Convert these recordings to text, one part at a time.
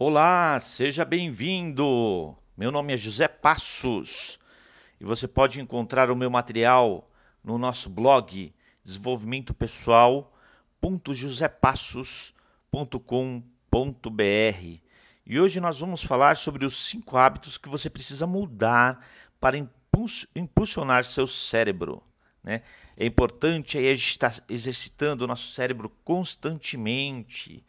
Olá, seja bem-vindo. Meu nome é José Passos e você pode encontrar o meu material no nosso blog desenvolvimentopessoal.josepassos.com.br. E hoje nós vamos falar sobre os cinco hábitos que você precisa mudar para impulsionar seu cérebro. Né? É importante aí a gente estar exercitando o nosso cérebro constantemente.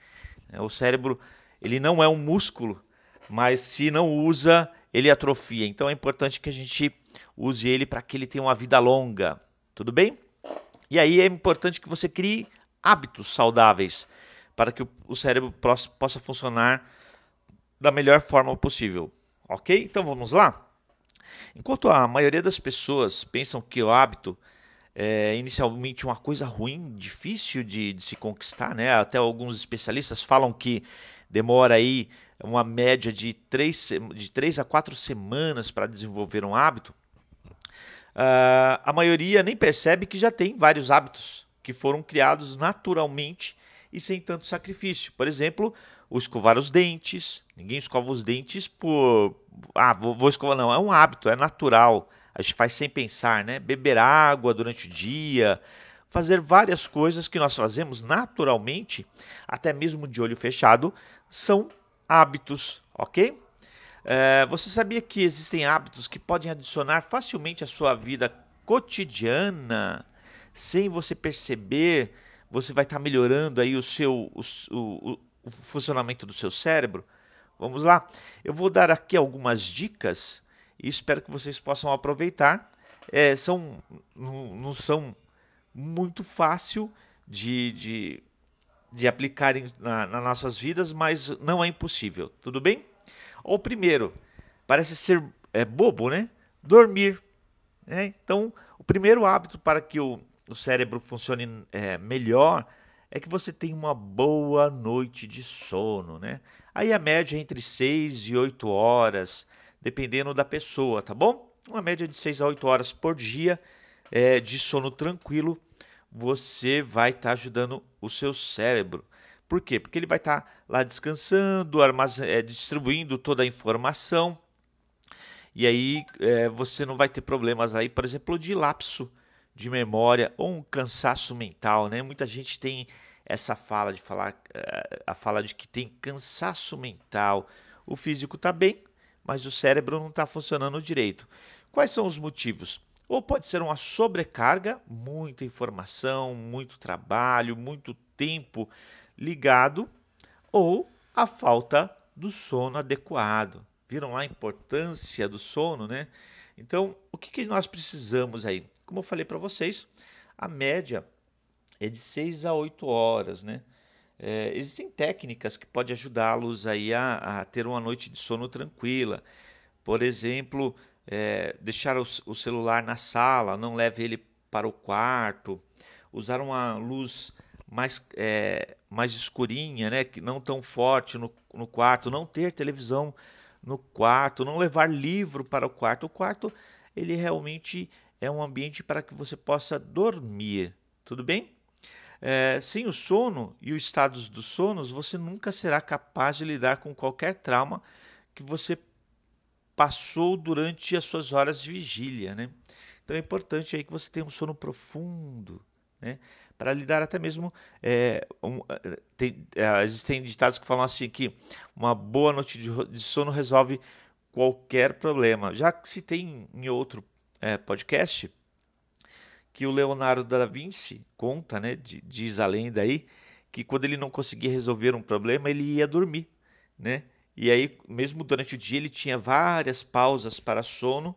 Né? O cérebro ele não é um músculo, mas se não usa, ele atrofia. Então é importante que a gente use ele para que ele tenha uma vida longa. Tudo bem? E aí é importante que você crie hábitos saudáveis para que o cérebro possa funcionar da melhor forma possível. Ok? Então vamos lá? Enquanto a maioria das pessoas pensam que o hábito é inicialmente uma coisa ruim, difícil de, de se conquistar, né? Até alguns especialistas falam que demora aí uma média de 3, de três a 4 semanas para desenvolver um hábito, uh, a maioria nem percebe que já tem vários hábitos que foram criados naturalmente e sem tanto sacrifício. Por exemplo, o escovar os dentes. Ninguém escova os dentes por. Ah, vou, vou escovar. Não, é um hábito, é natural. A gente faz sem pensar, né? Beber água durante o dia, fazer várias coisas que nós fazemos naturalmente, até mesmo de olho fechado, são hábitos, ok? É, você sabia que existem hábitos que podem adicionar facilmente à sua vida cotidiana, sem você perceber? Você vai estar melhorando aí o seu o, o, o funcionamento do seu cérebro. Vamos lá. Eu vou dar aqui algumas dicas e espero que vocês possam aproveitar. É, são não, não são muito fácil de, de, de aplicar em, na, nas nossas vidas, mas não é impossível, tudo bem? O primeiro, parece ser é, bobo, né? Dormir. Né? Então, o primeiro hábito para que o, o cérebro funcione é, melhor é que você tenha uma boa noite de sono, né? Aí a média é entre 6 e 8 horas, dependendo da pessoa, tá bom? Uma média de 6 a 8 horas por dia é, de sono tranquilo, você vai estar tá ajudando o seu cérebro. Por quê? Porque ele vai estar tá lá descansando, é, distribuindo toda a informação. E aí é, você não vai ter problemas aí, por exemplo, de lapso de memória ou um cansaço mental, né? Muita gente tem essa fala de falar, é, a fala de que tem cansaço mental. O físico está bem, mas o cérebro não está funcionando direito. Quais são os motivos? Ou pode ser uma sobrecarga, muita informação, muito trabalho, muito tempo ligado, ou a falta do sono adequado. Viram lá a importância do sono, né? Então, o que, que nós precisamos aí? Como eu falei para vocês, a média é de 6 a 8 horas, né? É, existem técnicas que podem ajudá-los aí a, a, ter uma noite de sono tranquila. Por exemplo, é, deixar o, o, celular na sala, não leve ele para o quarto, usar uma luz mais, é, mais escurinha, né, não tão forte no, no quarto, não ter televisão no quarto, não levar livro para o quarto. O quarto ele realmente é um ambiente para que você possa dormir, tudo bem? É, sem o sono e os estados dos sonos, você nunca será capaz de lidar com qualquer trauma que você passou durante as suas horas de vigília, né? Então é importante aí que você tenha um sono profundo, né? Para lidar até mesmo é, um, tem, é, existem ditados que falam assim que uma boa noite de, de sono resolve qualquer problema. Já que se tem em outro é, podcast que o Leonardo da Vinci conta, né? Diz a lenda aí que quando ele não conseguia resolver um problema ele ia dormir, né? E aí, mesmo durante o dia, ele tinha várias pausas para sono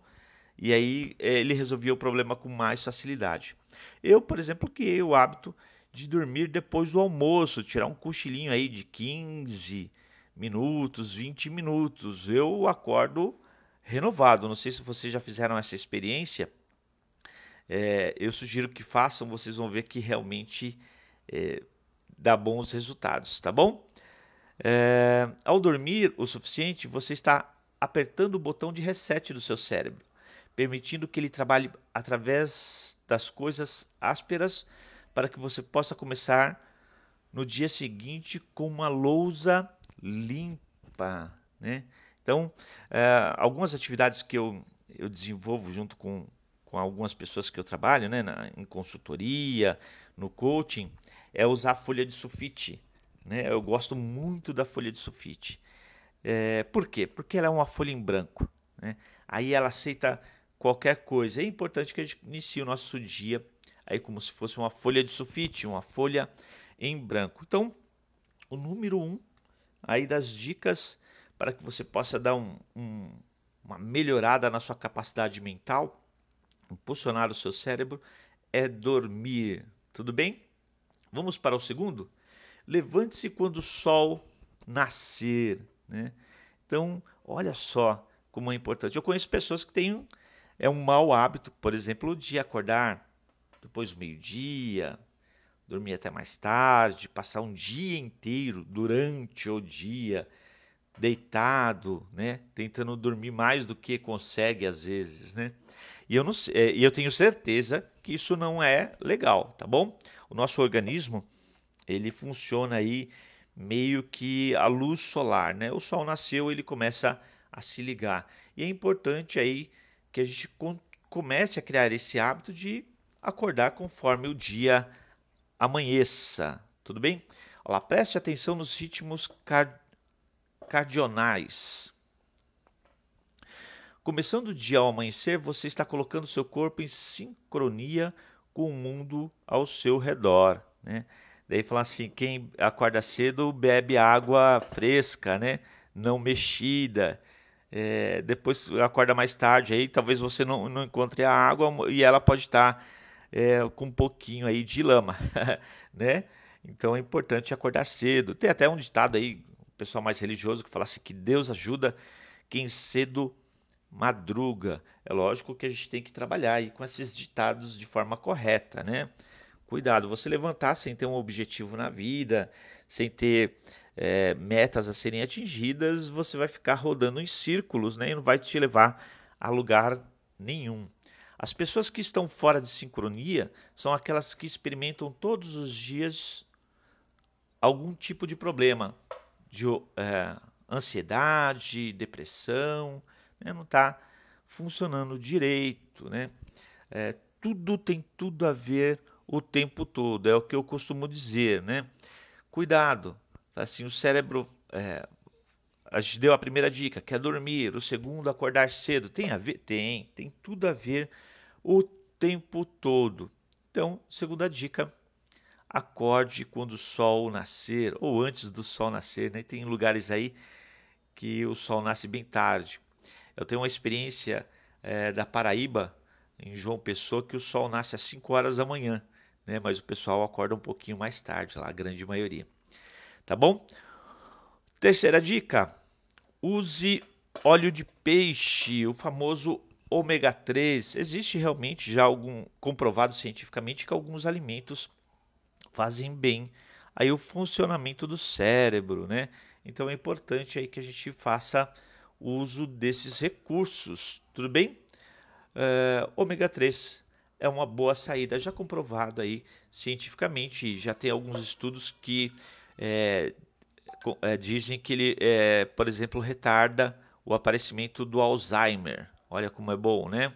e aí eh, ele resolvia o problema com mais facilidade. Eu, por exemplo, criei o hábito de dormir depois do almoço, tirar um cochilinho aí de 15 minutos, 20 minutos. Eu acordo renovado. Não sei se vocês já fizeram essa experiência. É, eu sugiro que façam, vocês vão ver que realmente é, dá bons resultados, tá bom? É, ao dormir o suficiente, você está apertando o botão de reset do seu cérebro, permitindo que ele trabalhe através das coisas ásperas para que você possa começar no dia seguinte com uma lousa limpa. né? Então, é, algumas atividades que eu, eu desenvolvo junto com, com algumas pessoas que eu trabalho, né, na, em consultoria, no coaching, é usar folha de sulfite. Né? Eu gosto muito da folha de sulfite. É, por quê? Porque ela é uma folha em branco. Né? Aí ela aceita qualquer coisa. É importante que a gente inicie o nosso dia aí como se fosse uma folha de sulfite, uma folha em branco. Então, o número um aí das dicas para que você possa dar um, um, uma melhorada na sua capacidade mental, impulsionar o seu cérebro, é dormir. Tudo bem? Vamos para o segundo? Levante-se quando o sol nascer. Né? Então, olha só como é importante. Eu conheço pessoas que têm é um mau hábito, por exemplo, de acordar depois do meio-dia, dormir até mais tarde, passar um dia inteiro durante o dia deitado, né, tentando dormir mais do que consegue às vezes, né? E eu, não, é, e eu tenho certeza que isso não é legal, tá bom? O nosso organismo ele funciona aí meio que a luz solar, né? O sol nasceu, ele começa a se ligar. E é importante aí que a gente comece a criar esse hábito de acordar conforme o dia amanheça. Tudo bem? Olá, preste atenção nos ritmos card cardionais. Começando o dia ao amanhecer, você está colocando seu corpo em sincronia com o mundo ao seu redor. Né? Daí fala assim, quem acorda cedo bebe água fresca, né? Não mexida. É, depois acorda mais tarde, aí talvez você não, não encontre a água e ela pode estar é, com um pouquinho aí de lama, né? Então é importante acordar cedo. Tem até um ditado aí, o pessoal mais religioso que fala assim que Deus ajuda quem cedo madruga. É lógico que a gente tem que trabalhar aí com esses ditados de forma correta, né? Cuidado, você levantar sem ter um objetivo na vida, sem ter é, metas a serem atingidas, você vai ficar rodando em círculos né, e não vai te levar a lugar nenhum. As pessoas que estão fora de sincronia são aquelas que experimentam todos os dias algum tipo de problema, de é, ansiedade, depressão, né, não está funcionando direito. Né? É, tudo tem tudo a ver o tempo todo. É o que eu costumo dizer, né? Cuidado. Assim, o cérebro. É, a gente deu a primeira dica, que é dormir. O segundo, acordar cedo. Tem a ver? Tem. Tem tudo a ver o tempo todo. Então, segunda dica, acorde quando o sol nascer, ou antes do sol nascer, né? Tem lugares aí que o sol nasce bem tarde. Eu tenho uma experiência é, da Paraíba, em João Pessoa, que o sol nasce às 5 horas da manhã né? Mas o pessoal acorda um pouquinho mais tarde, lá, a grande maioria. Tá bom? Terceira dica: use óleo de peixe, o famoso ômega 3. Existe realmente já algum comprovado cientificamente que alguns alimentos fazem bem aí o funcionamento do cérebro, né? Então é importante aí que a gente faça uso desses recursos, tudo bem? Uh, ômega 3 é uma boa saída, já comprovado aí cientificamente. Já tem alguns estudos que é, é, dizem que ele, é, por exemplo, retarda o aparecimento do Alzheimer. Olha como é bom, né?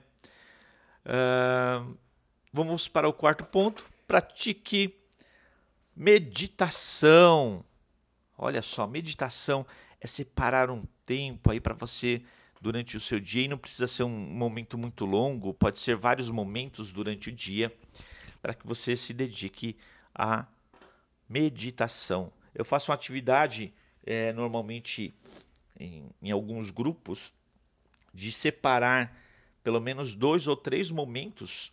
Uh, vamos para o quarto ponto. Pratique meditação. Olha só, meditação é separar um tempo aí para você durante o seu dia e não precisa ser um momento muito longo, pode ser vários momentos durante o dia para que você se dedique à meditação. Eu faço uma atividade é, normalmente em, em alguns grupos de separar pelo menos dois ou três momentos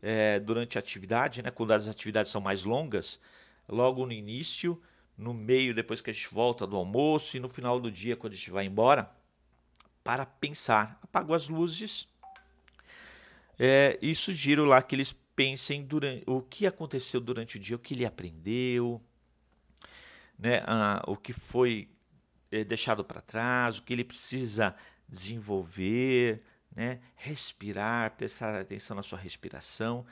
é, durante a atividade, né, quando as atividades são mais longas, logo no início, no meio, depois que a gente volta do almoço e no final do dia, quando a gente vai embora para pensar. Apago as luzes é, e sugiro lá que eles pensem durante, o que aconteceu durante o dia, o que ele aprendeu, né, o que foi é, deixado para trás, o que ele precisa desenvolver, né, respirar, prestar atenção na sua respiração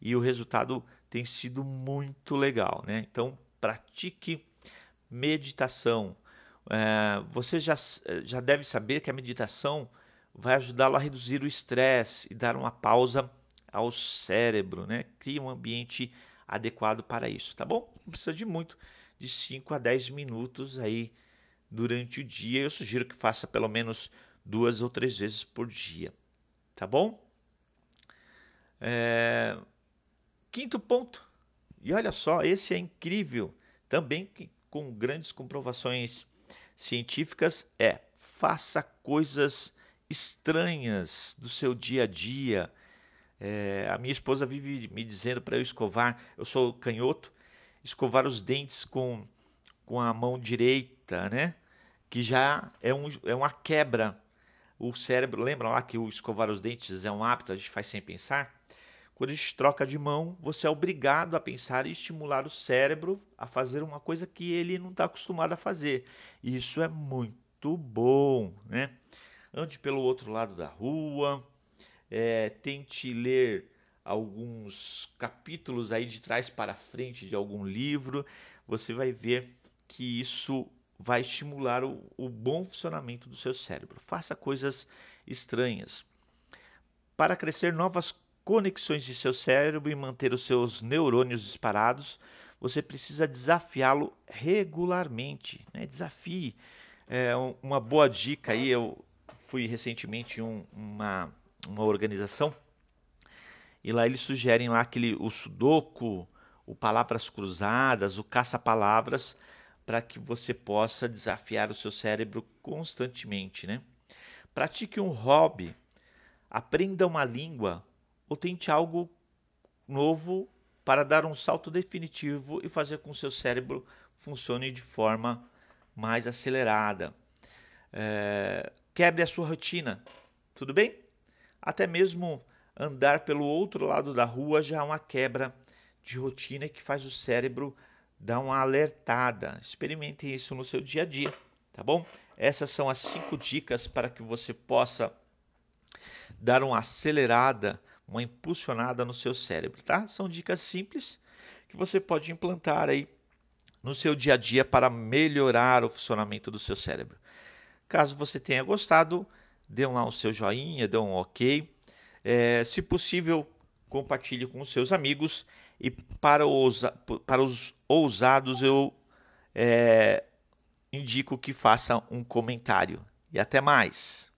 e o resultado tem sido muito legal, né? Então pratique meditação. É, você já, já deve saber que a meditação vai ajudá-lo a reduzir o estresse e dar uma pausa ao cérebro, né? Cria um ambiente adequado para isso, tá bom? Não precisa de muito, de 5 a 10 minutos aí durante o dia. Eu sugiro que faça pelo menos duas ou três vezes por dia, tá bom? É... Quinto ponto, e olha só, esse é incrível, também com grandes comprovações científicas, é faça coisas estranhas do seu dia a dia. É, a minha esposa vive me dizendo para eu escovar, eu sou canhoto, escovar os dentes com, com a mão direita, né? Que já é, um, é uma quebra. O cérebro, lembra lá que o escovar os dentes é um hábito, a gente faz sem pensar? Quando a gente troca de mão, você é obrigado a pensar e estimular o cérebro a fazer uma coisa que ele não está acostumado a fazer. Isso é muito bom, né? Ande pelo outro lado da rua, é, tente ler alguns capítulos aí de trás para frente de algum livro, você vai ver que isso vai estimular o, o bom funcionamento do seu cérebro. Faça coisas estranhas. Para crescer novas conexões de seu cérebro e manter os seus neurônios disparados, você precisa desafiá-lo regularmente. Né? Desafie. É uma boa dica aí, eu fui recentemente em um, uma, uma organização e lá eles sugerem lá aquele, o sudoku, o palavras cruzadas, o caça-palavras, para que você possa desafiar o seu cérebro constantemente. Né? Pratique um hobby, aprenda uma língua ou tente algo novo para dar um salto definitivo e fazer com que o seu cérebro funcione de forma mais acelerada. É, quebre a sua rotina, tudo bem? Até mesmo andar pelo outro lado da rua já é uma quebra de rotina que faz o cérebro dar uma alertada. Experimentem isso no seu dia a dia, tá bom? Essas são as cinco dicas para que você possa dar uma acelerada uma impulsionada no seu cérebro, tá? São dicas simples que você pode implantar aí no seu dia a dia para melhorar o funcionamento do seu cérebro. Caso você tenha gostado, dê lá o seu joinha, dê um ok. É, se possível, compartilhe com seus amigos. E para os, para os ousados, eu é, indico que faça um comentário. E até mais!